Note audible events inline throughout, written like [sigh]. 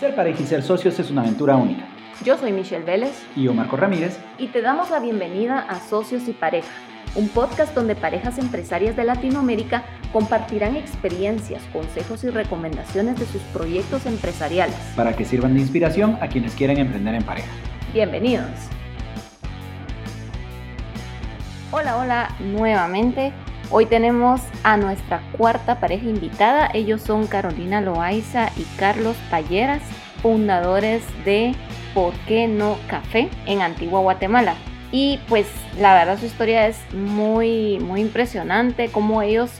Ser pareja y ser socios es una aventura única. Yo soy Michelle Vélez. Y yo, Marco Ramírez. Y te damos la bienvenida a Socios y Pareja, un podcast donde parejas empresarias de Latinoamérica compartirán experiencias, consejos y recomendaciones de sus proyectos empresariales. Para que sirvan de inspiración a quienes quieren emprender en pareja. Bienvenidos. Hola, hola nuevamente. Hoy tenemos a nuestra cuarta pareja invitada. Ellos son Carolina Loaiza y Carlos Palleras, fundadores de ¿Por qué no Café en Antigua Guatemala? Y pues la verdad su historia es muy, muy impresionante, cómo ellos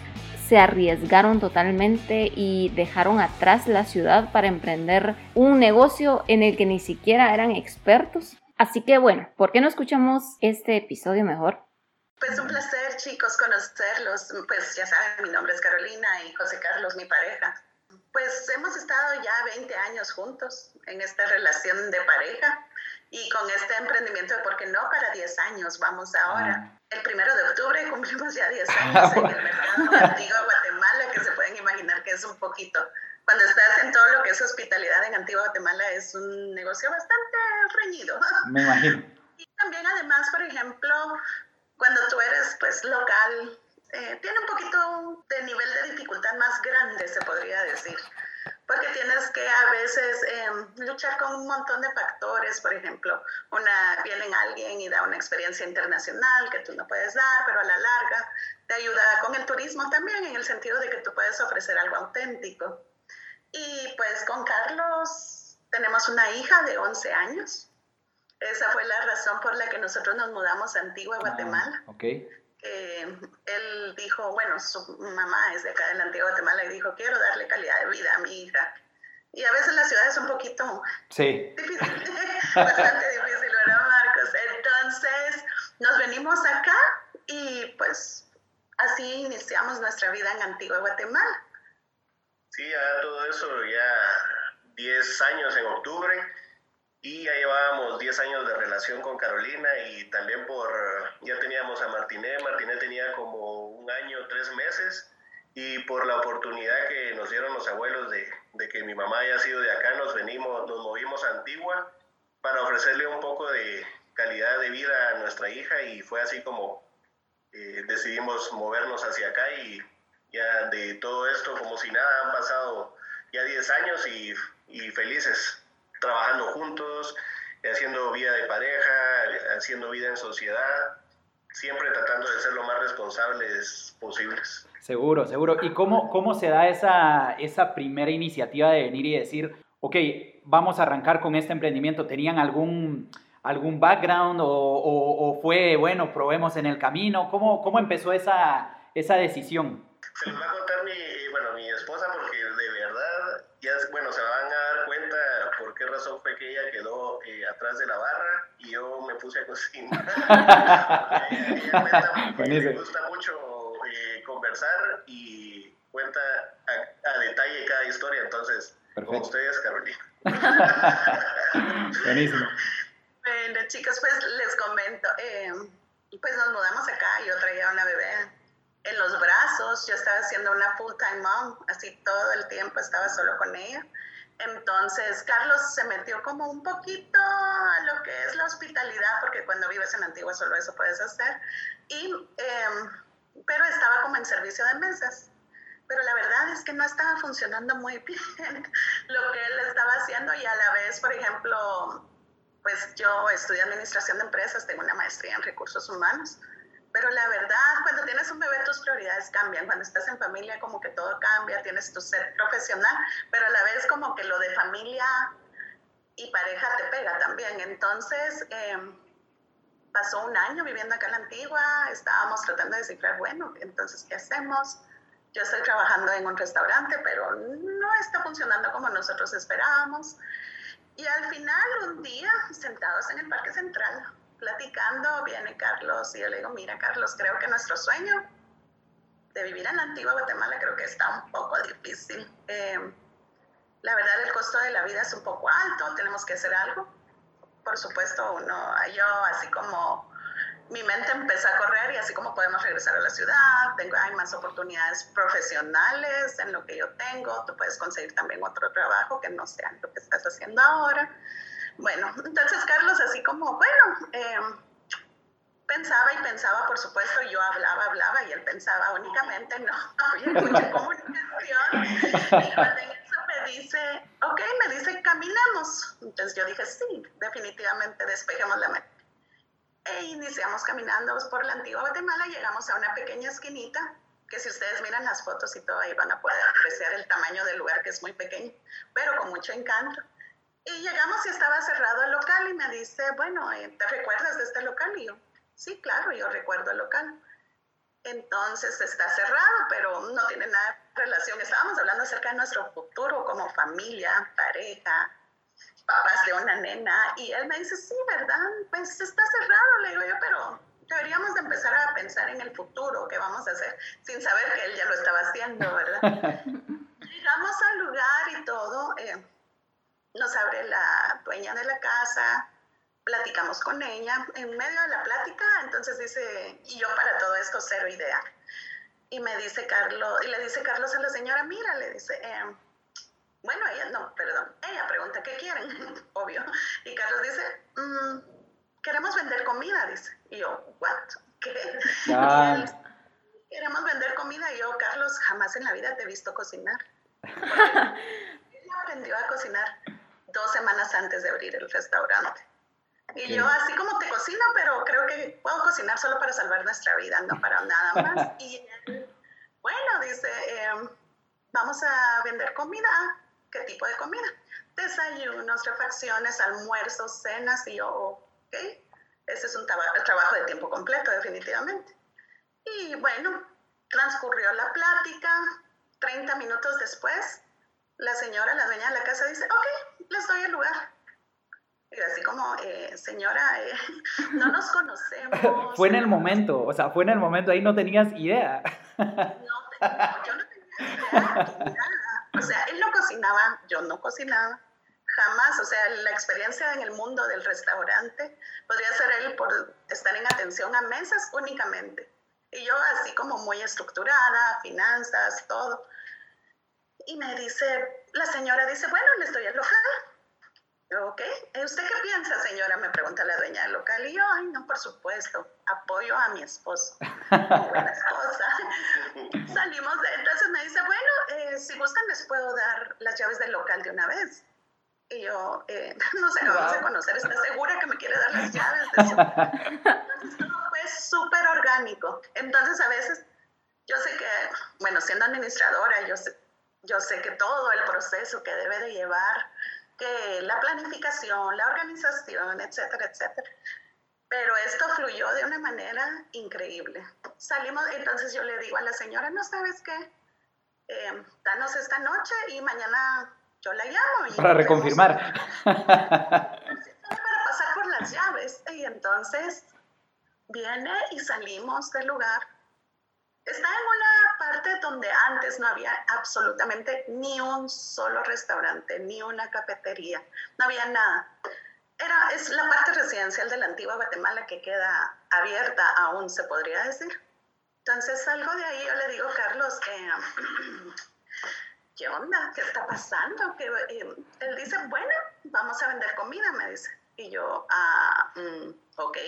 se arriesgaron totalmente y dejaron atrás la ciudad para emprender un negocio en el que ni siquiera eran expertos. Así que bueno, ¿por qué no escuchamos este episodio mejor? Pues un placer, chicos, conocerlos. Pues ya saben, mi nombre es Carolina y José Carlos, mi pareja. Pues hemos estado ya 20 años juntos en esta relación de pareja y con este emprendimiento de por qué no para 10 años vamos ahora. Ah. El primero de octubre cumplimos ya 10 [laughs] años en el mercado antiguo Guatemala, que se pueden imaginar que es un poquito. Cuando estás en todo lo que es hospitalidad en Antigua Guatemala es un negocio bastante reñido. Me imagino. Y también además, por ejemplo, cuando tú eres pues local, eh, tiene un poquito de nivel de dificultad más grande, se podría decir, porque tienes que a veces em, luchar con un montón de factores, por ejemplo, una viene alguien y da una experiencia internacional que tú no puedes dar, pero a la larga te ayuda con el turismo también, en el sentido de que tú puedes ofrecer algo auténtico. Y pues con Carlos tenemos una hija de 11 años esa fue la razón por la que nosotros nos mudamos a Antigua, ah, Guatemala. ok. él dijo, bueno, su mamá es de acá de la Antigua Guatemala y dijo, quiero darle calidad de vida a mi hija. Y a veces la ciudad es un poquito sí. difícil, [laughs] [laughs] bastante difícil, ¿verdad, Marcos? Entonces nos venimos acá y pues así iniciamos nuestra vida en Antigua Guatemala. Sí, ya todo eso, ya 10 años en octubre y ya llevábamos 10 años de relación con Carolina y también por, ya teníamos a Martiné, Martiné tenía como un año, tres meses. Y por la oportunidad que nos dieron los abuelos de, de que mi mamá haya sido de acá, nos venimos, nos movimos a Antigua para ofrecerle un poco de calidad de vida a nuestra hija y fue así como eh, decidimos movernos hacia acá y ya de todo esto como si nada han pasado ya 10 años y, y felices trabajando juntos, haciendo vida de pareja, haciendo vida en sociedad, siempre tratando de ser lo más responsables posibles. Seguro, seguro. ¿Y cómo, cómo se da esa, esa primera iniciativa de venir y decir, ok, vamos a arrancar con este emprendimiento? ¿Tenían algún, algún background o, o, fue, bueno, probemos en el camino? ¿Cómo, cómo empezó esa, esa decisión? Se los va a contar mi, bueno, mi esposa porque de verdad, ya, bueno, se van a razón fue que ella quedó eh, atrás de la barra y yo me puse a cocinar. [laughs] ella, me gusta mucho eh, conversar y cuenta a, detalle cada historia, entonces, con ustedes, Carolina. [laughs] Buenísimo. Bueno, chicos, pues les comento, eh, pues nos mudamos acá, yo traía una bebé en los brazos, yo estaba haciendo una full-time mom, así todo el tiempo estaba solo con ella. Entonces, Carlos se metió como un poquito a lo que es la hospitalidad, porque cuando vives en Antigua solo eso puedes hacer, y, em, pero estaba como en servicio de mesas. Pero la verdad es que no estaba funcionando muy [laughs] bien lo que él estaba haciendo y a la vez, por ejemplo, pues yo estudié administración de empresas, tengo una maestría en recursos humanos pero la verdad, cuando tienes un bebé, tus prioridades cambian. Cuando estás en familia, como que todo cambia, tienes tu ser profesional, pero a la vez como que lo de familia y pareja te pega también. Entonces, em, pasó un año viviendo acá en la antigua, estábamos tratando de decir, bueno, entonces, ¿qué hacemos? Yo estoy trabajando en un restaurante, pero no está funcionando como nosotros esperábamos. Y al final, un día, sentados en el Parque Central, platicando, viene Carlos y yo le digo, mira Carlos, creo que nuestro sueño de vivir en antigua Guatemala creo que está un poco difícil. Em, la verdad el costo de la vida es un poco alto, tenemos que hacer algo. Por supuesto, uno, yo así como mi mente empezó a correr y así como podemos regresar a la ciudad, tengo, hay más oportunidades profesionales en lo que yo tengo, tú puedes conseguir también otro trabajo que no sea lo que estás haciendo ahora. Bueno, entonces Carlos así como, bueno, em, pensaba y pensaba, por supuesto, yo hablaba, hablaba y él pensaba únicamente, no, [laughs] había mucha [laughs] comunicación. Y cuando en eso me dice, ok, me dice, caminemos. Entonces yo dije, sí, definitivamente, despejemos la mente. E iniciamos caminando por la antigua Guatemala, llegamos a una pequeña esquinita, que si ustedes miran las fotos y todo ahí van a poder apreciar el tamaño del lugar, que es muy pequeño, pero con mucho encanto. Y llegamos y estaba cerrado el local y me dice, bueno, eh, ¿te recuerdas de este local? Y yo, sí, claro, yo recuerdo el local. Entonces está cerrado, pero no tiene nada de relación. Estábamos hablando acerca de nuestro futuro como familia, pareja, papás de una nena. Y él me dice, sí, ¿verdad? Pues está cerrado, le digo yo, pero deberíamos de empezar a pensar en el futuro, qué vamos a hacer, sin saber que él ya lo estaba haciendo, ¿verdad? [laughs] Llegamos al lugar y todo. Eh, nos abre la dueña de la casa, platicamos con ella, en medio de la plática, entonces dice, y yo para todo esto cero idea. Y me dice Carlos, y le dice Carlos a la señora, mira, le dice, eh, bueno, ella, no, perdón, ella pregunta, ¿qué quieren? [laughs] Obvio. Y Carlos dice, mm, queremos vender comida, dice. Y yo, ¿what? ¿Qué? [laughs] queremos vender comida. Y yo, Carlos, jamás en la vida te he visto cocinar. [laughs] Ella aprendió a cocinar dos semanas antes de abrir el restaurante. Y yo así como te cocino, pero creo que puedo cocinar solo para salvar nuestra vida, no para nada [laughs] más. Y bueno, dice, em, vamos a vender comida. ¿Qué tipo de comida? Desayunos, refacciones, almuerzos, cenas. Y yo, ok, ese es un trabajo de tiempo completo, definitivamente. Y bueno, transcurrió la plática. 30 minutos después, la señora, la dueña de la casa, dice, ok, les doy el lugar. Y así como, eh, señora, eh, [laughs] no nos conocemos. [laughs] fue en el momento, o sea, fue en el momento, ahí no tenías idea. [laughs] no, yo no tenía idea, O sea, él no cocinaba, yo no cocinaba. Jamás, o sea, la experiencia en el mundo del restaurante podría ser él por estar en atención a mesas únicamente. Y yo así como muy estructurada, finanzas, todo. Y me dice, la señora dice, bueno, le estoy al local. Ok, ¿usted qué piensa, señora? Me pregunta la dueña del local. Y yo, ay, no, por supuesto, apoyo a mi esposo. Buena [laughs] esposa. [laughs] Salimos de, entonces me dice, bueno, eh, si gustan les puedo dar las llaves del local de una vez. Y yo, eh, [laughs] no sé, vamos a conocer, ¿está segura que me quiere dar las llaves? Entonces todo fue súper orgánico. Entonces a veces, yo sé que, bueno, siendo administradora, yo sé, yo sé que todo el proceso que debe de llevar, que la planificación, la organización, etcétera, etcétera. Pero esto fluyó de una manera increíble. Salimos, entonces yo le digo a la señora, no sabes qué, eh, danos esta noche y mañana yo la llamo. para reconfirmar. [laughs] para pasar por las llaves. Y entonces viene y salimos del lugar está en una parte donde antes no había absolutamente ni un solo restaurante, ni una cafetería, no había nada. Era, es la parte residencial de la antigua Guatemala que queda abierta aún, se podría decir. Entonces salgo de ahí, yo le digo, Carlos, eh, [clears throat] ¿qué onda? ¿Qué está pasando? que eh, él dice, bueno, vamos a vender comida, me dice. Y yo, ah, mm, ok.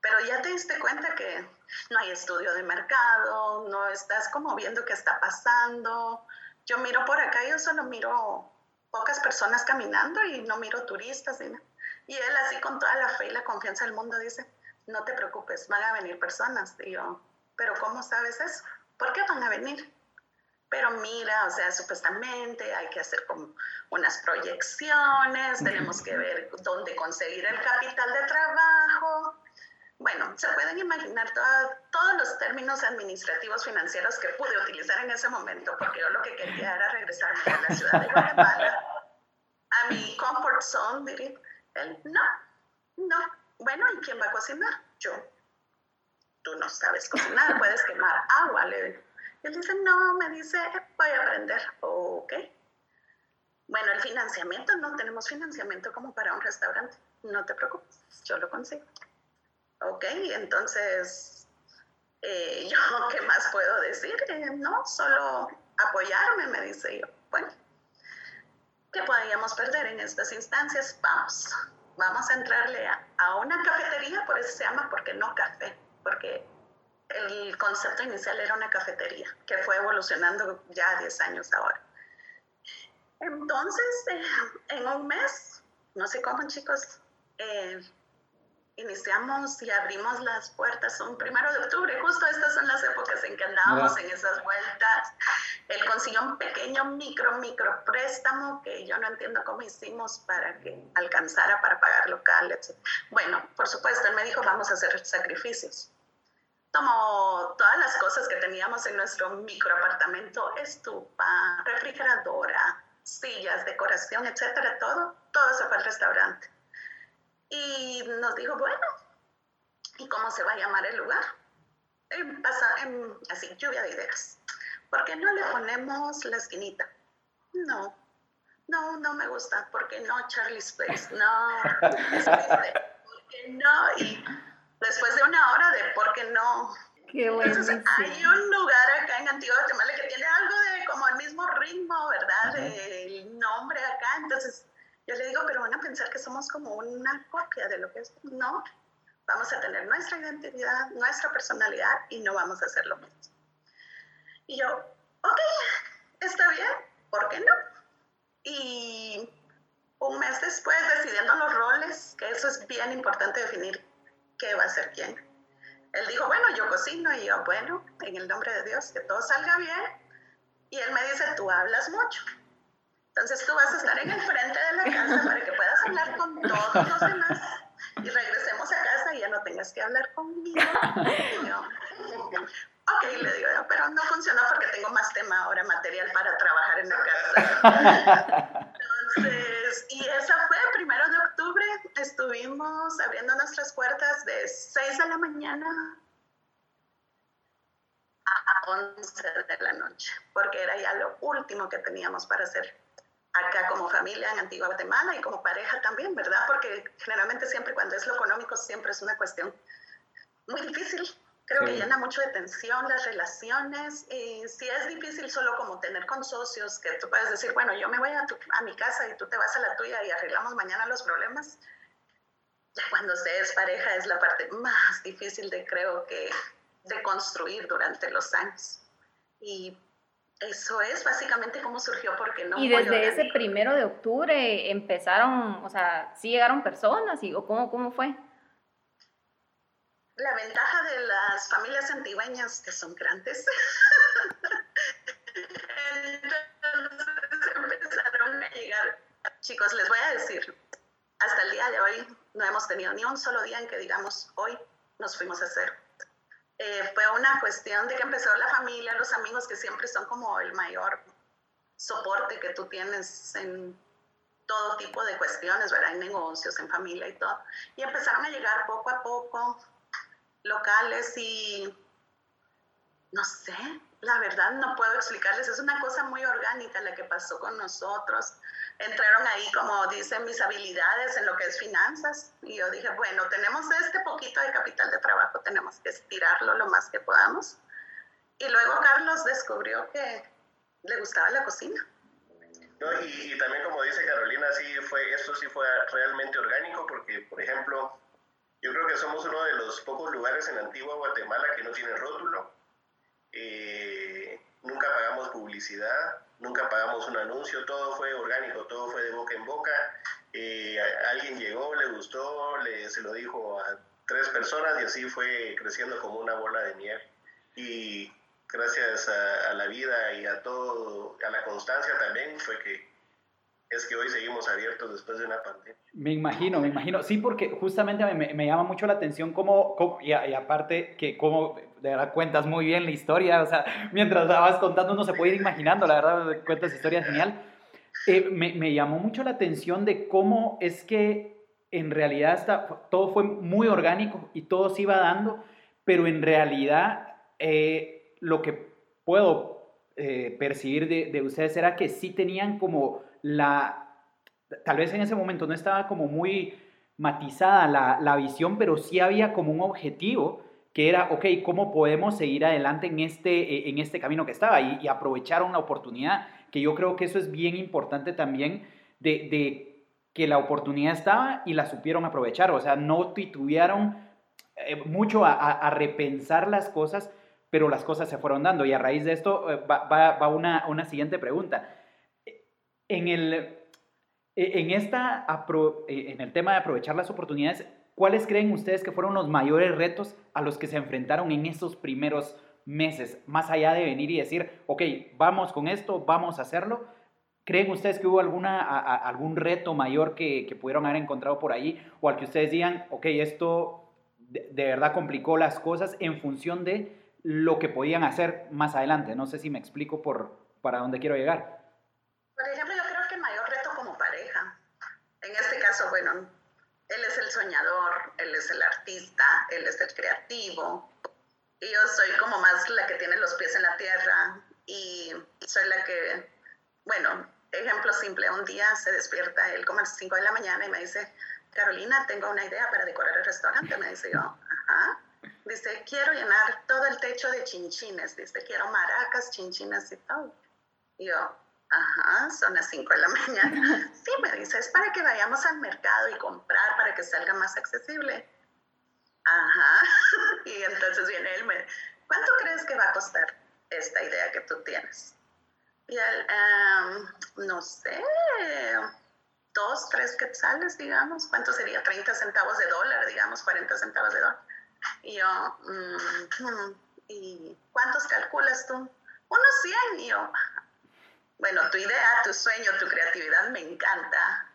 Pero ya te diste cuenta que no hay estudio de mercado, no estás como viendo qué está pasando. Yo miro por acá, yo solo miro pocas personas caminando y no miro turistas. Y él así con toda la fe y la confianza del mundo dice, no te preocupes, van a venir personas. Y yo, pero ¿cómo sabes eso? ¿Por qué van a venir? Pero mira, o sea, supuestamente hay que hacer como unas proyecciones, tenemos que ver dónde conseguir el capital de trabajo, bueno, se pueden imaginar todos los términos administrativos financieros que pude utilizar en ese momento, porque yo lo que quería era regresarme a la ciudad de Guatemala, a mi comfort zone, diría. Él, no, no. Bueno, ¿y quién va a cocinar? Yo. Tú no sabes cocinar, puedes quemar agua, le digo. Él dice, no, me dice, voy a aprender. Ok. Bueno, el financiamiento, no tenemos financiamiento como para un restaurante. No te preocupes, yo lo consigo. Ok, entonces, eh, [laughs] yo, ¿qué más puedo decir? Eh, no, solo apoyarme, me dice yo. Bueno, ¿qué podríamos perder en estas instancias? Vamos, vamos a entrarle a, una cafetería, por eso se llama, porque no café, porque el concepto inicial era una cafetería, que fue evolucionando ya 10 años ahora. Entonces, eh, en un mes, no sé cómo chicos, eh, iniciamos y abrimos las puertas un primero de octubre. Justo estas son las épocas en que andábamos en esas vueltas. Él consiguió un pequeño micro, micro préstamo que yo no entiendo cómo hicimos para que alcanzara para pagar local, etc. Bueno, por supuesto, él me dijo, vamos a hacer sacrificios. Tomó todas las cosas que teníamos en nuestro micro apartamento, estufa, refrigeradora, sillas, decoración, etcétera, todo, todo se fue al restaurante y nos dijo, bueno, ¿y cómo se va a llamar el lugar? pasa, en, así, lluvia de ideas. ¿Por qué no le ponemos la esquinita? No, no, no me gusta. ¿Por qué no Charlie's Place? No, ¿por qué no? Y después de una hora de ¿por qué no? Qué. Entonces, hay un lugar acá en Antigua Guatemala que tiene algo de como el mismo ritmo, ¿verdad? El nombre acá. Entonces, yo le digo, pero van a pensar que somos como una copia de lo que es. No, vamos a tener nuestra identidad, nuestra personalidad y no vamos a hacer lo mismo. Y yo, ok, está bien, ¿por qué no? Y un mes después, decidiendo los roles, que eso es bien importante definir qué va a ser quién. Él dijo, bueno, yo cocino y yo, bueno, en el nombre de Dios, que todo salga bien. Y él me dice, tú hablas mucho. Entonces tú vas a estar en el frente de la casa para que puedas hablar con todos los demás y regresemos a casa y ya no tengas que hablar conmigo. Yo, ok, le digo, pero no funciona porque tengo más tema ahora, material para trabajar en la casa. Entonces, y esa fue primero de octubre, estuvimos abriendo nuestras puertas de 6 de la mañana a 11 de la noche, porque era ya lo último que teníamos para hacer acá como familia en Antigua Guatemala y como pareja también, ¿verdad? Porque generalmente siempre cuando es lo económico siempre es una cuestión muy difícil. Creo que llena mucho de tensión las relaciones y si es difícil solo como tener con socios que tú puedes decir, bueno, yo me voy a, tu, a mi casa y tú te vas a la tuya y arreglamos mañana los problemas. Ya cuando se es pareja es la parte más difícil de creo que de construir durante los años. Y eso es básicamente cómo surgió, porque no. Y desde ese primero de octubre empezaron, o sea, ¿sí llegaron personas y, o cómo, cómo fue? La ventaja de las familias antigüeñas, que son grandes, [laughs] entonces empezaron a llegar. Chicos, les voy a decir, hasta el día de hoy no hemos tenido ni un solo día en que digamos, hoy nos fuimos a hacer eh, fue una cuestión de que empezó la familia, los amigos que siempre son como el mayor soporte que tú tienes en todo tipo de cuestiones, ¿verdad? En negocios, en familia y todo. Y empezaron a llegar poco a poco locales y no sé, la verdad no puedo explicarles, es una cosa muy orgánica la que pasó con nosotros entraron ahí, como dicen, mis habilidades en lo que es finanzas. Y yo dije, bueno, tenemos este poquito de capital de trabajo, tenemos que estirarlo lo más que podamos. Y luego Carlos descubrió que le gustaba la cocina. No, y, también como dice Carolina, sí fue, esto sí fue realmente orgánico porque, por ejemplo, yo creo que somos uno de los pocos lugares en Antigua Guatemala que no tiene rótulo. Eh, nunca pagamos publicidad nunca pagamos un anuncio, todo fue orgánico, todo fue de boca en boca. Eh, alguien llegó, le gustó, le, se lo dijo a tres personas y así fue creciendo como una bola de miel. Y gracias a, a la vida y a todo, a la constancia también fue que es que hoy seguimos abiertos después de una pandemia. Me imagino, me imagino. Sí, porque justamente me, me llama mucho la atención cómo, cómo y, aparte que cómo de verdad cuentas muy bien la historia, o sea, mientras la vas contando uno se puede ir imaginando, la verdad cuentas historia genial. Eh, me, me, llamó mucho la atención de cómo es que en realidad está, todo fue muy orgánico y todo se iba dando, pero en realidad eh, lo que puedo eh, percibir de, de ustedes era que sí tenían como la, tal vez en ese momento no estaba como muy matizada la, la visión, pero sí había como un objetivo que era, ok, ¿cómo podemos seguir adelante en este, eh, en este camino que estaba? Y, aprovechar una oportunidad, que yo creo que eso es bien importante también de, de que la oportunidad estaba y la supieron aprovechar, o sea, no titubearon eh, mucho a, a, repensar las cosas, pero las cosas se fueron dando. Y a raíz de esto eh, va, va, va una, una siguiente pregunta. En el, en, esta, en el tema de aprovechar las oportunidades, ¿Cuáles creen ustedes que fueron los mayores retos a los que se enfrentaron en esos primeros meses? Más allá de venir y decir, ok, vamos con esto, vamos a hacerlo. ¿Creen ustedes que hubo alguna, algún reto mayor que, que, pudieron haber encontrado por ahí? O al que ustedes digan, ok, esto de, de verdad complicó las cosas en función de lo que podían hacer más adelante. No sé si me explico por, para dónde quiero llegar. Por ejemplo, yo creo que el mayor reto como pareja, en este bueno, él es el soñador, él es el artista, él es el creativo. Y yo soy como más la que tiene los pies en la tierra y soy la que, bueno, ejemplo simple, un día se despierta él como a las 5 de la mañana y me dice, Carolina, tengo una idea para decorar el restaurante. Me dice yo, ajá. Dice, quiero llenar todo el techo de chinchines. Dice, quiero maracas, chinchines y todo. Y yo, Ajá, son las 5 de la [laughs] mañana. Sí, me dice, es para que vayamos al mercado y comprar para que salga más accesible. Ajá. [laughs] Y entonces viene él, me, ¿cuánto crees que va a costar esta idea que tú tienes? Y él, no sé, dos, tres quetzales, digamos. ¿Cuánto sería? 30 centavos de dólar, digamos, 40 centavos de dólar. Y yo, mm, ¿y cuántos calculas tú? Unos 100. Y yo, bueno, tu idea, tu sueño, tu creatividad me encanta.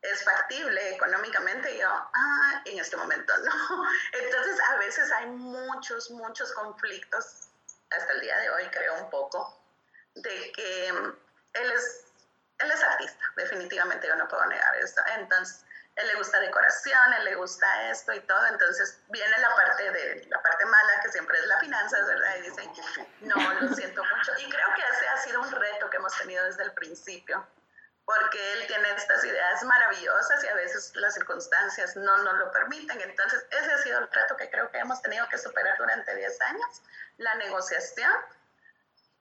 Es factible económicamente. yo, ah, en este momento no. [laughs] Entonces, a veces hay muchos, muchos conflictos, hasta el día de hoy creo un poco, de que él es, él es artista, definitivamente yo no puedo negar eso. Entonces, él le gusta decoración, él le gusta esto y todo, entonces viene la parte de la parte mala que siempre es la finanzas, ¿verdad? Y dicen, no, lo siento mucho. Y creo que ese ha sido un reto que hemos tenido desde el principio, porque él tiene estas ideas maravillosas y a veces las circunstancias no nos lo permiten. Entonces, ese ha sido el reto que creo que hemos tenido que superar durante 10 años, la negociación.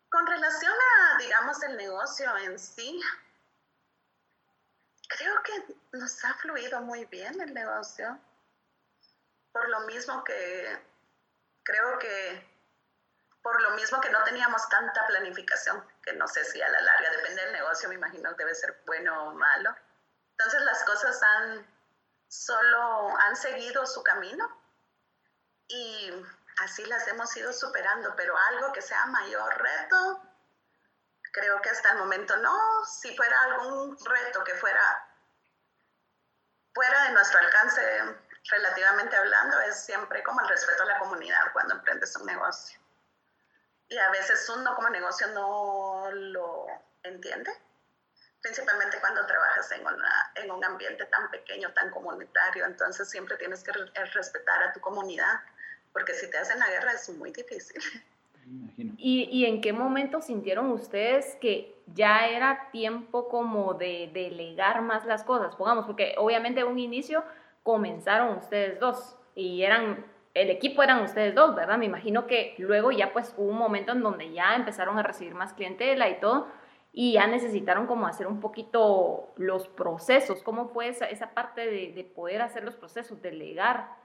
Con relación a, digamos, el negocio en sí, creo que nos ha fluido muy bien el negocio. Por lo mismo que creo que por lo mismo que no teníamos tanta planificación, que no sé si a la larga, depende del negocio, me imagino debe ser bueno o malo. Entonces las cosas han solo han seguido su camino y así las hemos ido superando, pero algo que sea mayor reto, creo que hasta el momento no. Si fuera algún reto que fuera fuera de nuestro alcance, relativamente hablando, es siempre como el respeto a la comunidad cuando emprendes un negocio. Y a veces uno como negocio no lo entiende, principalmente cuando trabajas en, una, en un ambiente tan pequeño, tan comunitario, entonces siempre tienes que respetar a tu comunidad, porque si te hacen la guerra es muy difícil. [laughs] ¿Y, ¿Y, en qué momento sintieron ustedes que ya era tiempo como de delegar más las cosas? Pongamos, porque obviamente en un inicio comenzaron ustedes dos y eran, el equipo eran ustedes dos, ¿verdad? Me imagino que luego ya pues hubo un momento en donde ya empezaron a recibir más clientela y todo y ya necesitaron como hacer un poquito los procesos. ¿Cómo fue esa, esa parte de, de poder hacer los procesos, delegar?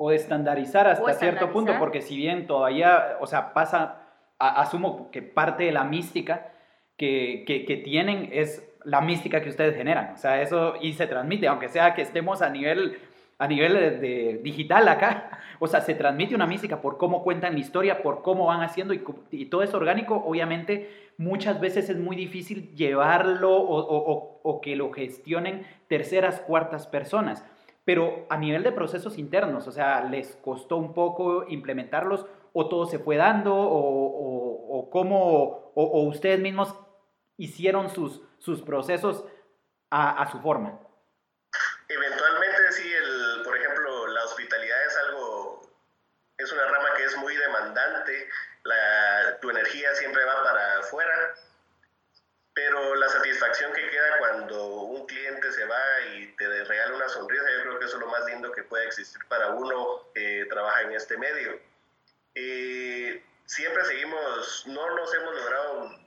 O estandarizar hasta cierto punto, porque si bien todavía, o sea, pasa, asumo que parte de la mística que, que, tienen es la mística que ustedes generan, o sea, eso y se transmite, aunque sea que estemos a nivel, a nivel de, digital acá, o sea, se transmite una mística por cómo cuentan la historia, por cómo van haciendo y, y todo es orgánico, obviamente muchas veces es muy difícil llevarlo o, o, o que lo gestionen terceras, cuartas personas pero a nivel de procesos internos, o sea, ¿les costó un poco implementarlos o todo se fue dando o, cómo, o, ustedes mismos hicieron sus, sus procesos a, a, su forma? Eventualmente sí, el, por ejemplo, la hospitalidad es algo, es una rama que es muy demandante, la, tu energía siempre va para afuera, pero la satisfacción que queda cuando un cliente se va y te regala una sonrisa, yo creo que eso es lo más lindo que puede existir para uno que trabaja en este medio. Eh, siempre seguimos, no nos hemos logrado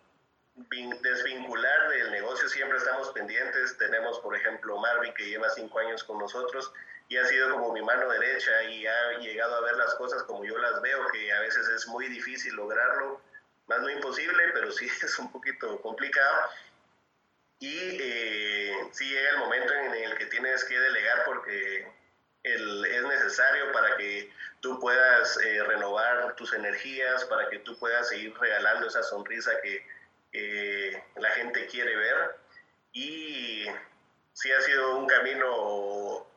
desvincular del negocio, siempre estamos pendientes. Tenemos, por ejemplo, Marvin, que lleva cinco años con nosotros y ha sido como mi mano derecha y ha llegado a ver las cosas como yo las veo, que a veces es muy difícil lograrlo más no imposible, pero sí [laughs] es un poquito complicado. Y eh, sí llega el momento en el que tienes que delegar porque el, es necesario para que tú puedas eh, renovar tus energías, para que tú puedas seguir regalando esa sonrisa que eh, la gente quiere ver. Y sí ha sido un camino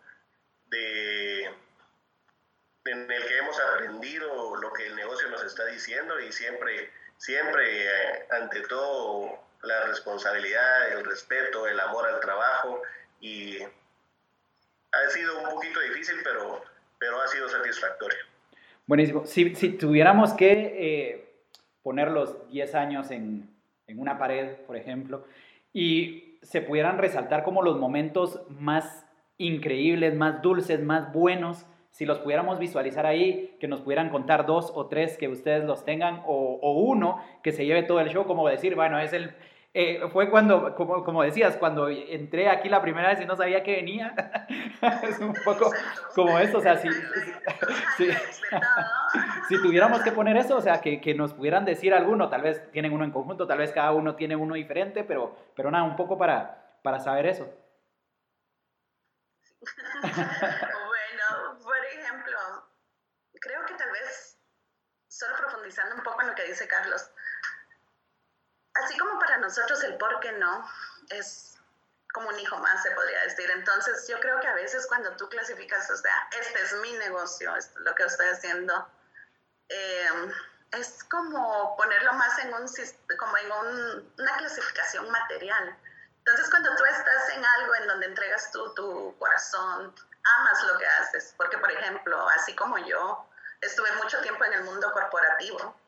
de, en el que hemos aprendido lo que el negocio nos está diciendo y siempre siempre eh, ante todo la responsabilidad, el respeto, el amor al trabajo y ha sido un poquito difícil, pero, pero ha sido satisfactorio. Buenísimo. Si, si tuviéramos que eh, poner los 10 años en, en una pared, por ejemplo, y se pudieran resaltar como los momentos más increíbles, más dulces, más buenos si los pudiéramos visualizar ahí, que nos pudieran contar dos o tres que ustedes los tengan, o, uno que se lleve todo el show, como decir, bueno, es el... Eh, fue cuando, como, como, decías, cuando entré aquí la primera vez y no sabía que venía. [laughs] es un poco como eso, o sea, si, si, si, tuviéramos que poner eso, o sea, que, que, nos pudieran decir alguno, tal vez tienen uno en conjunto, tal vez cada uno tiene uno diferente, pero, pero nada, un poco para, para saber eso. [laughs] creo que tal vez, solo profundizando un poco en lo que dice Carlos, así como para nosotros el por qué no es como un hijo más, se podría decir. Entonces, yo creo que a veces cuando tú clasificas, o sea, este es mi negocio, es lo que estoy haciendo, eh, es como ponerlo más en, un, como en un, una clasificación material. Entonces, cuando tú estás en algo en donde entregas tú tu corazón, amas lo que haces, porque, por ejemplo, así como yo, estuve mucho tiempo en el mundo corporativo,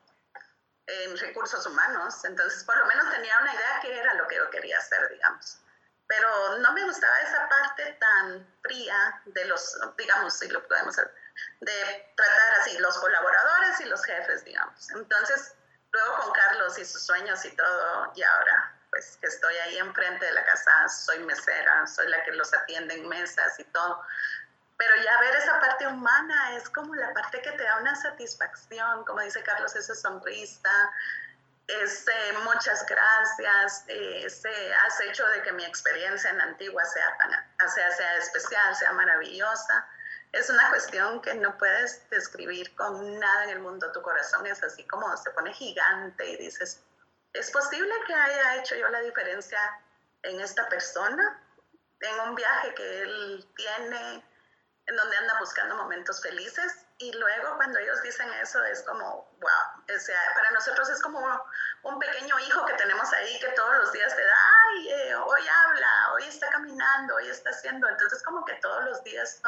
en recursos humanos, entonces por lo menos tenía una idea qué era lo que yo quería hacer, digamos. Pero no me gustaba esa parte tan fría de los, digamos, si lo podemos de tratar así los colaboradores y los jefes, digamos. Entonces, luego con Carlos y sus sueños y todo, y ahora pues que estoy ahí enfrente de la casa, soy mesera, soy la que los atiende en mesas y todo pero ya ver esa parte humana es como la parte que te da una satisfacción, como dice Carlos, esa sonrisa, ese muchas gracias, ese has hecho de que mi experiencia en Antigua sea, sea, sea especial, sea maravillosa. Es una cuestión que no puedes describir con nada en el mundo. Tu corazón es así como se pone gigante y dices, ¿es posible que haya hecho yo la diferencia en esta persona? En un viaje que él tiene, en donde anda buscando momentos felices. Y luego cuando ellos dicen eso es como, wow, o sea, para nosotros es como un pequeño hijo que tenemos ahí que todos los días te da, ay, eh, hoy habla, hoy está caminando, hoy está haciendo, entonces como que todos los días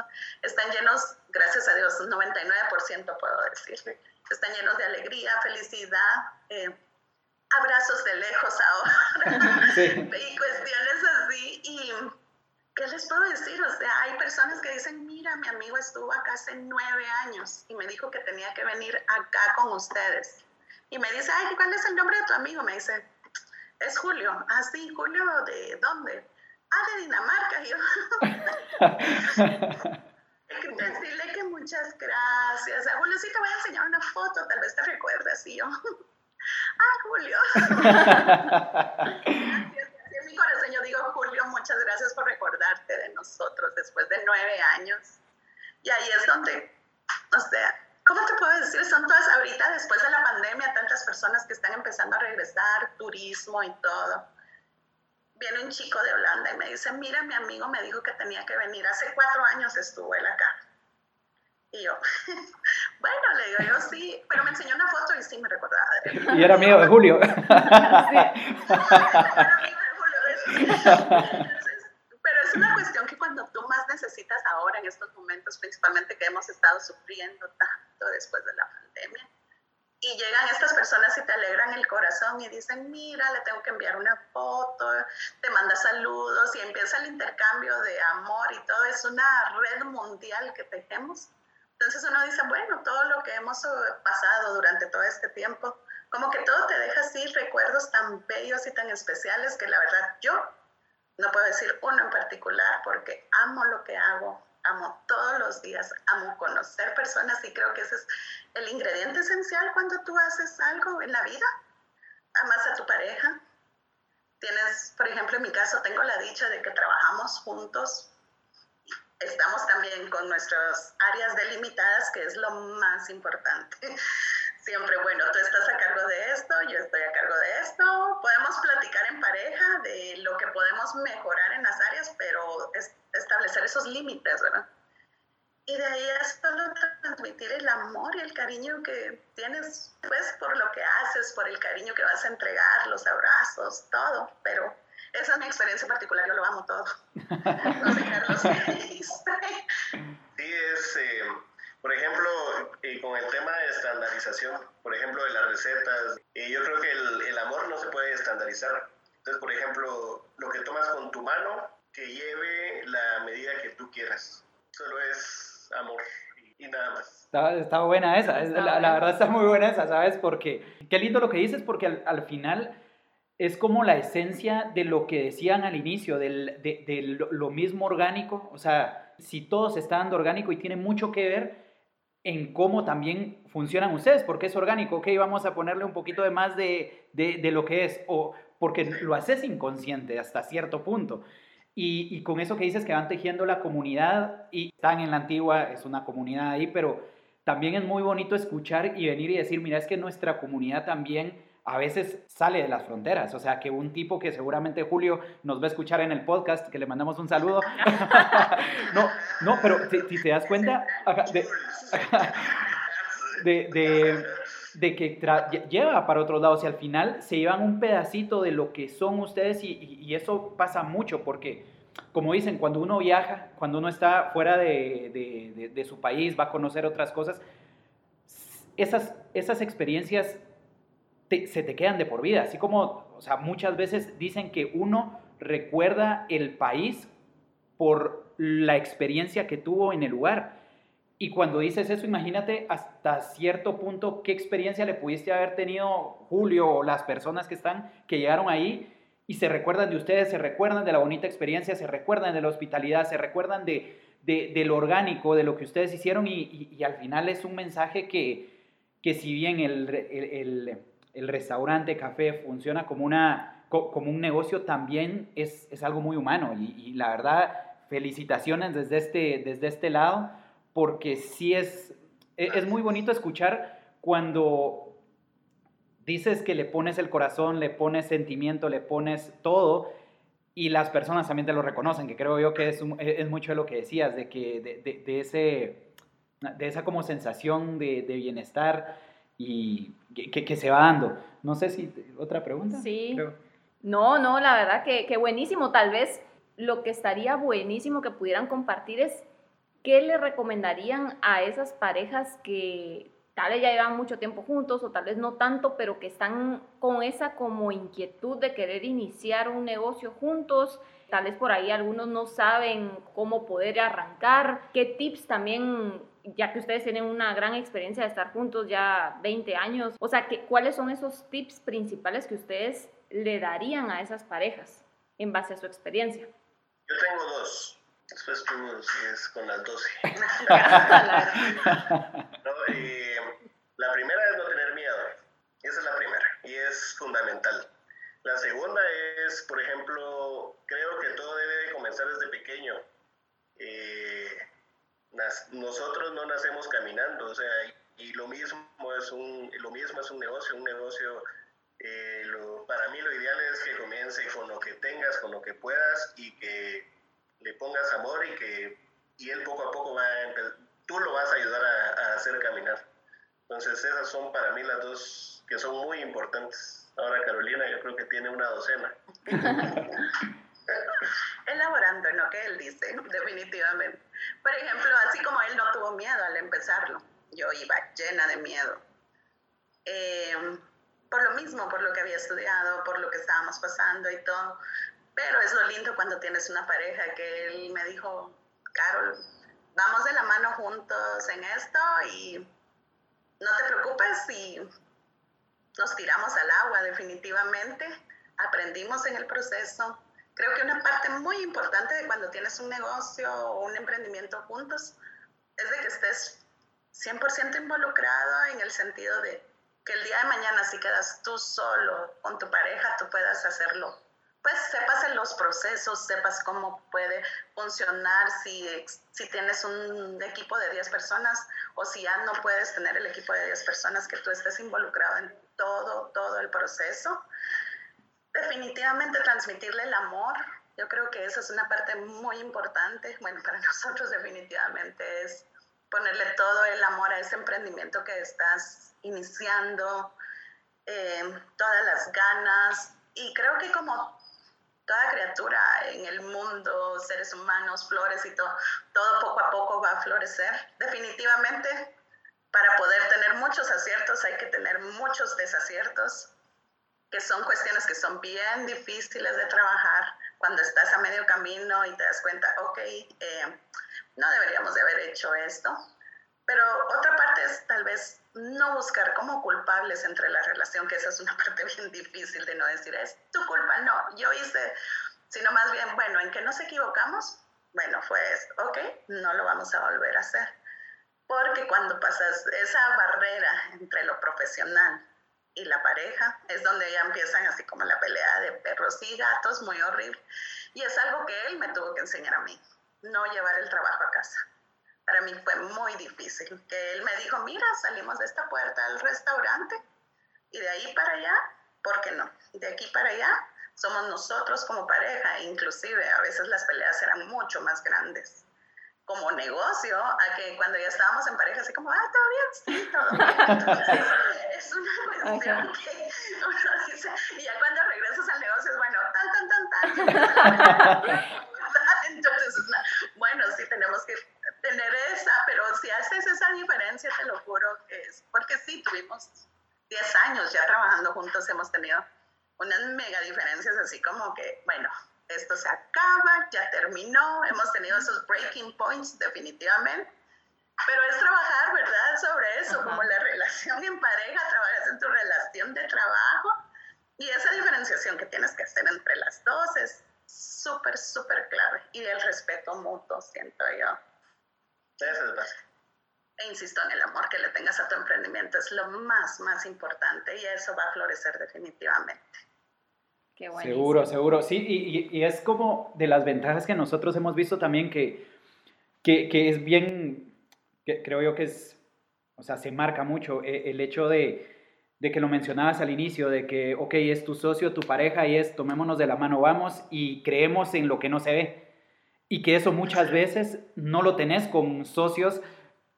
están llenos, gracias a Dios, un 99% puedo decir, están llenos de alegría, felicidad. Eh, abrazos de lejos ahora. [laughs] [laughs] Y cuestiones así y ¿qué les puedo decir? O sea, hay personas que dicen, mira, mi amigo estuvo acá hace nueve años y me dijo que tenía que venir acá con ustedes. Y me dice, ay, ¿cuál es el nombre de tu amigo? Me dice, es Julio. Ah, sí, Julio, ¿de dónde? Ah, de Dinamarca. Y yo, [laughs] decirle que muchas gracias. A Julio, sí te voy a enseñar una foto, tal vez te recuerdas. Y yo, [laughs] ah, Julio. [laughs] mi corazón yo digo, Julio, muchas gracias por recordarte de nosotros después de nueve años. Y ahí es donde, o sea, ¿cómo te puedo decir? Son todas ahorita, después de la pandemia, tantas personas que están empezando a regresar, turismo y todo. Viene un chico de Holanda y me dice, mira, mi amigo me dijo que tenía que venir. Hace cuatro años estuvo él acá. Y yo, [laughs] bueno, le digo yo sí, pero me enseñó una foto y sí me recordaba Y era amigo de Julio. [laughs] pero es una cuestión que cuando tú más necesitas ahora, en estos momentos, principalmente que hemos estado sufriendo tanto después de la pandemia, y llegan estas personas y te alegran el corazón y dicen, mira, le tengo que enviar una foto, te manda saludos y empieza el intercambio de amor y todo. Es una red mundial que tejemos. Entonces uno dice, bueno, todo lo que hemos pasado durante todo este tiempo, como que todo te deja así recuerdos tan bellos y tan especiales que la verdad yo no puedo decir uno en particular porque amo lo que hago, amo todos los días, amo conocer personas y creo que ese es el ingrediente esencial cuando tú haces algo en la vida. Amas a tu pareja. Tienes, por ejemplo, en mi caso, tengo la dicha de que trabajamos juntos. Estamos también con nuestras áreas delimitadas, que es lo más importante. Siempre, bueno, tú estás a cargo de esto, yo estoy a cargo de esto. Podemos platicar en pareja de lo que podemos mejorar en las áreas, pero establecer esos límites, ¿verdad? Y de ahí es solo transmitir el amor y el cariño que tienes, pues, por lo que haces, por el cariño que vas a entregar, los abrazos, todo. Pero esa es mi experiencia particular, yo lo amo todo. [laughs] No sé, Carlos. [laughs] sí, es, eh, por ejemplo, y con el tema de estandarización, por ejemplo, de las recetas, eh, yo creo que el, el amor no se puede estandarizar. Entonces, por ejemplo, lo que tomas con tu mano, que lleve la medida que tú quieras. Solo es amor y nada más. Está, buena esa, la, verdad está muy buena esa, ¿sabes? Porque qué lindo lo que dices, porque al, final es como la esencia de lo que decían al inicio, del, de, lo, mismo orgánico, o sea, si todo se está dando orgánico y tiene mucho que ver en cómo también funcionan ustedes, porque es orgánico, ok, vamos a ponerle un poquito de más de, de lo que es, o porque lo haces inconsciente hasta cierto punto. Y, con eso que dices que van tejiendo la comunidad y están en la antigua, es una comunidad ahí, pero también es muy bonito escuchar y venir y decir, mira, es que nuestra comunidad también a veces sale de las fronteras. O sea, que un tipo que seguramente Julio nos va a escuchar en el podcast, que le mandamos un saludo. [laughs] no, no, pero si, te das cuenta de, de, de, que lleva para otros lados y al final se llevan un pedacito de lo que son ustedes y, y eso pasa mucho porque como dicen, cuando uno viaja, cuando uno está fuera de, de, su país, va a conocer otras cosas, esas, esas experiencias se te quedan de por vida. Así como, o sea, muchas veces dicen que uno recuerda el país por la experiencia que tuvo en el lugar. Y cuando dices eso, imagínate hasta cierto punto qué experiencia le pudiste haber tenido Julio o las personas que están, que llegaron ahí y se recuerdan de ustedes, se recuerdan de la bonita experiencia, se recuerdan de la hospitalidad, se recuerdan de, de, lo orgánico, de lo que ustedes hicieron y, al final es un mensaje que, que si bien el, restaurante, café funciona como, una, como un negocio, también es, es algo muy humano. Y, la verdad, felicitaciones desde este, desde este lado porque sí es, e, es muy bonito escuchar cuando dices que le pones el corazón, le pones sentimiento, le pones todo y las personas también te lo reconocen, que creo yo que es, es mucho de lo que decías, de que de, de, ese, de esa como sensación de, bienestar y que, que, se va dando. No sé si otra pregunta. Sí. No, no, la verdad que, que buenísimo. Tal vez lo que estaría buenísimo que pudieran compartir es qué le recomendarían a esas parejas que tal vez ya llevan mucho tiempo juntos o tal vez no tanto, pero que están con esa como inquietud de querer iniciar un negocio juntos. Tal vez por ahí algunos no saben cómo poder arrancar. ¿Qué tips también, ya que ustedes tienen una gran experiencia de estar juntos ya 20 años? O sea, ¿cuáles son esos tips principales que ustedes le darían a esas parejas en base a su experiencia? Yo tengo dos. Después tú sigues con las 12. [laughs] la primera es no tener miedo. Esa es la primera y es fundamental. La segunda es, por ejemplo, creo que todo debe de comenzar desde pequeño. Eh, nosotros no nacemos caminando, o sea, y lo mismo es un, lo mismo es un negocio, un negocio, eh, para mí lo ideal es que comience con lo que tengas, con lo que puedas y que le pongas amor y que y él poco a poco va a tú lo vas a ayudar a, hacer caminar. Entonces esas son para mí las dos que son muy importantes. Ahora Carolina yo creo que tiene una docena. [laughs] Elaborando en lo que él dice, definitivamente. Por ejemplo, así como él no tuvo miedo al empezarlo, yo iba llena de miedo. eh, por lo mismo, por lo que había estudiado, por lo que estábamos pasando y todo. Pero es lo lindo cuando tienes una pareja que él me dijo, Carol, vamos de la mano juntos en esto y no te preocupes si nos tiramos al agua definitivamente, aprendimos en el proceso. Creo que una parte muy importante de cuando tienes un negocio o un emprendimiento juntos es de que estés 100% involucrado en el sentido de que el día de mañana si quedas tú solo con tu pareja, tú puedas hacerlo. Pues sepas en los procesos, sepas cómo puede funcionar si, si tienes un equipo de 10 personas o si ya no puedes tener el equipo de 10 personas, que tú estés involucrado en todo, todo el proceso. Definitivamente transmitirle el amor, yo creo que esa es una parte muy importante. Bueno, para [laughs] nosotros definitivamente es ponerle todo el amor a ese emprendimiento que estás iniciando, eh, todas las ganas. Y creo que como toda criatura en el mundo, seres humanos, flores y todo, todo poco a poco va a florecer. Definitivamente, para poder tener muchos aciertos hay que tener muchos desaciertos, que son cuestiones que son bien difíciles de trabajar cuando estás a medio camino y te das cuenta, ok, eh, no deberíamos de haber hecho esto. Pero otra parte es tal vez no buscar como culpables entre la relación, que esa es una [laughs] parte bien difícil de no decir, es tu culpa, no, yo hice, sino más bien, bueno, ¿en qué nos equivocamos? Bueno, fue esto, ok, no lo vamos a volver a hacer. Porque cuando pasas esa barrera entre lo profesional y la pareja, es donde ya empiezan así como la pelea de perros y gatos, muy horrible. Y es algo que él me tuvo que enseñar a mí, no llevar el trabajo a casa para mí fue muy difícil. Que él me dijo, mira, salimos de esta puerta al restaurante y de ahí para allá, ¿por qué no? De aquí para allá somos nosotros como pareja, inclusive a veces las peleas eran mucho más grandes como negocio, a que cuando ya estábamos en pareja, así como, ah, todo bien, sí, todo bien. [laughs] es una cuestión que [laughs] uno dice, y ya cuando regresas al negocio es bueno, tan, tan, tan, tan. [laughs] Entonces, bueno, sí tenemos que tener esa, pero si haces esa diferencia, te lo juro que es, porque sí, tuvimos 10 años ya trabajando juntos, hemos tenido unas mega diferencias, así como que, bueno, esto se acaba, ya terminó, hemos tenido esos breaking points definitivamente, pero es trabajar, ¿verdad? Sobre eso, como la relación en pareja, trabajas en tu relación de trabajo y esa diferenciación que tienes que hacer entre las dos es súper, súper clave y el respeto mutuo, siento yo. E insisto en el amor que le tengas a tu emprendimiento, es lo más, más importante y eso va a florecer definitivamente. Qué seguro, seguro. Sí, y, y, es como de las ventajas que nosotros hemos visto también que, que, que es bien, que creo yo que es, o sea, se marca mucho eh, el hecho de, de que lo mencionabas al inicio, de que, ok, es tu socio, tu pareja y es tomémonos de la mano, vamos y creemos en lo que no se ve. Y que eso muchas veces no lo tenés con socios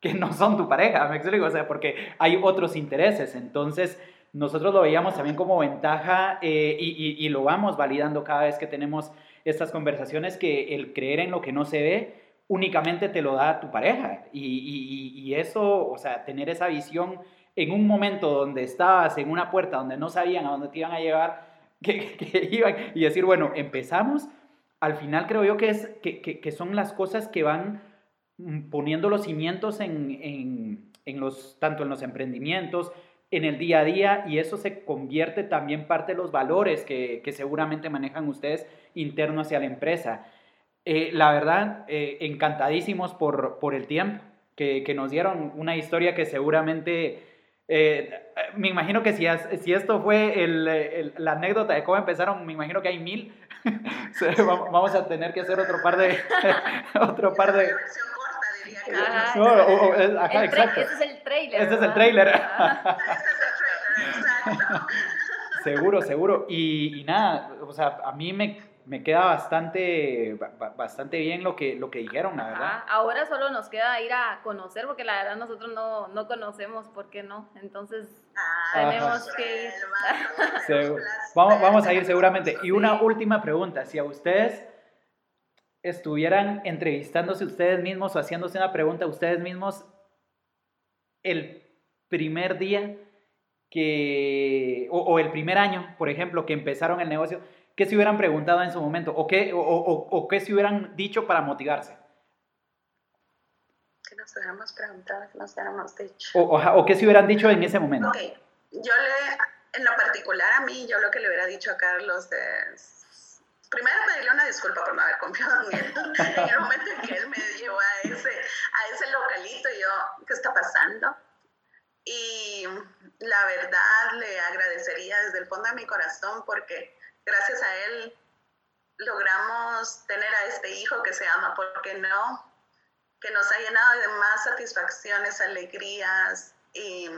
que no son tu pareja, me explico, o sea, porque hay otros intereses, entonces nosotros lo veíamos también como ventaja eh, y, lo vamos validando cada vez que tenemos estas conversaciones, que el creer en lo que no se ve únicamente te lo da tu pareja y, eso, o sea, tener esa visión en un momento donde estabas en una puerta donde no sabían a dónde te iban a llevar, [laughs] que, que iban y decir, bueno, empezamos al final creo yo que, es, que, son las cosas que van mm, poniendo los cimientos en, los, tanto en los emprendimientos, en el día a día, y eso se convierte también parte de los valores que, seguramente manejan ustedes interno hacia la empresa. Eh, la verdad, eh, encantadísimos por, por el tiempo que, nos dieron, una historia que seguramente... Eh, me imagino que si, si esto fue la anécdota de cómo empezaron, me imagino que hay mil, [laughs] Vamos a tener que hacer otro par de... [laughs] otro par de... Ajá, exacto. Ese es el trailer. Este [laughs] es el trailer. seguro, seguro. Y, y, nada, o sea, a mí me, me queda bastante, bastante bien lo que, lo que dijeron, la verdad. Ahora solo nos queda ir a conocer, porque la verdad nosotros no, no conocemos, ¿por qué no? Entonces tenemos que ir. [laughs] vamos, vamos a ir seguramente. Y una última pregunta, si a ustedes estuvieran entrevistándose ustedes mismos o haciéndose una pregunta a ustedes mismos el primer día que, o, el primer año, por ejemplo, que empezaron el negocio, ¿qué se hubieran preguntado en su momento? ¿O qué, o, qué se hubieran dicho para motivarse? Que nos hubiéramos preguntado, que nos hubiéramos dicho. O, qué se hubieran dicho en ese momento. Ok, yo le, en lo particular a mí, yo lo que le hubiera dicho a Carlos es primero pedirle una disculpa por no haber confiado en él. [laughs] en el momento en que él me llevó a ese, a ese localito, yo, ¿qué está pasando? Y la verdad le agradecería desde el fondo de mi corazón porque gracias a él logramos tener a este hijo que se ama, porque no? Que nos ha llenado de más satisfacciones, alegrías y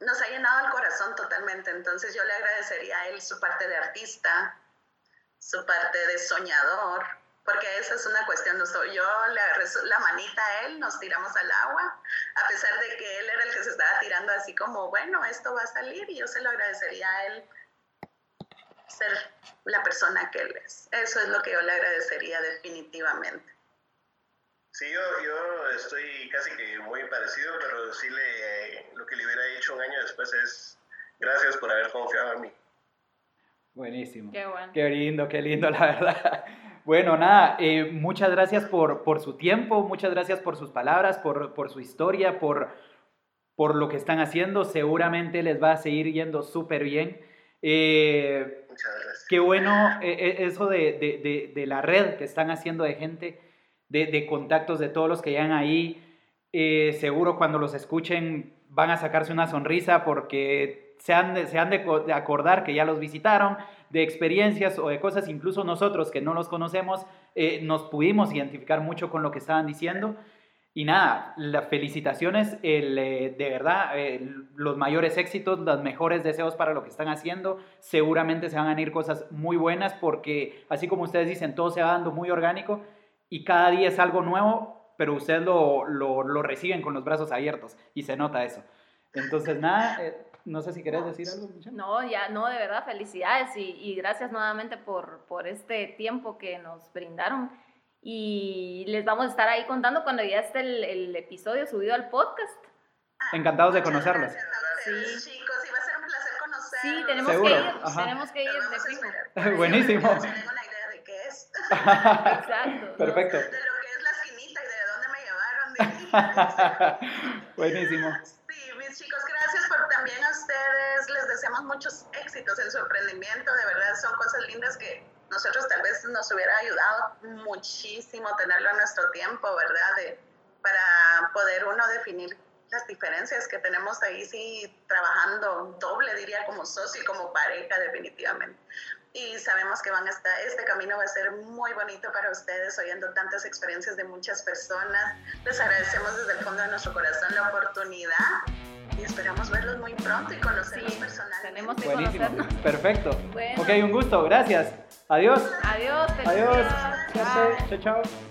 nos ha llenado el corazón totalmente. Entonces yo le agradecería a él su parte de artista, su parte de soñador, porque esa es una cuestión. Yo le agarré la manita a él, nos tiramos al agua, a pesar de que él era el que se estaba tirando así como, bueno, esto va a salir y yo se lo agradecería a él ser la persona que él es. Eso es lo que yo le agradecería definitivamente. Sí, yo, yo estoy casi que muy parecido, pero sí le, lo que le hubiera dicho un año después es gracias por haber confiado en mí. Buenísimo. Qué bueno. Qué lindo, qué lindo, la verdad. [laughs] Bueno, nada, eh, muchas gracias por, por, su tiempo, muchas gracias por sus palabras, por, por, su historia, por, por lo que están haciendo. Seguramente les va a seguir yendo súper bien. Eh, muchas gracias. Qué bueno eh, eso de, de, de, la red que están haciendo de gente, de, contactos de todos los que llegan ahí. seguro cuando los escuchen van a sacarse una sonrisa porque se han, se han de, acordar que ya los visitaron, de experiencias o de cosas, incluso nosotros que no los conocemos, eh, nos pudimos identificar mucho con lo que estaban diciendo. Y nada, las felicitaciones, el, eh, de verdad, los mayores éxitos, los mejores deseos para lo que están haciendo. Seguramente se van a ir cosas muy buenas porque, así como ustedes dicen, todo se va dando muy orgánico y cada día es algo nuevo, pero ustedes lo, lo, lo reciben con los brazos abiertos y se nota eso. Entonces, nada, eh, no sé si querés decir algo, Michelle. No, ya, no, de verdad, felicidades y, y gracias nuevamente por, por este tiempo que nos brindaron. Y les vamos a estar ahí contando cuando ya esté el, el episodio subido al podcast. Encantados de conocerlos. Sí. Chicos, y va a ser un placer conocerlos. Sí, tenemos que ir, tenemos que ir de fijo. [laughs] Buenísimo. No tengo una idea de qué es. [laughs] Exacto. [laughs] Perfecto. De lo que es la esquinita y de dónde me llevaron. Buenísimo también a ustedes les deseamos muchos éxitos en su emprendimiento. De verdad, son cosas lindas que nosotros tal vez nos hubiera ayudado muchísimo tenerlo en nuestro tiempo, ¿verdad? De, para poder uno definir las diferencias que tenemos ahí, sí, trabajando doble, diría, como socio y como pareja, definitivamente. Y sabemos que van a estar, este camino va a ser muy bonito para ustedes, oyendo tantas experiencias de muchas personas. Les agradecemos desde el fondo de nuestro corazón la oportunidad y esperamos verlos muy pronto y conocerlos personalmente. Tenemos que Buenísimo. conocernos. Perfecto. Ok, un gusto. Gracias. Adiós. Adiós. Adiós. Chao, chao.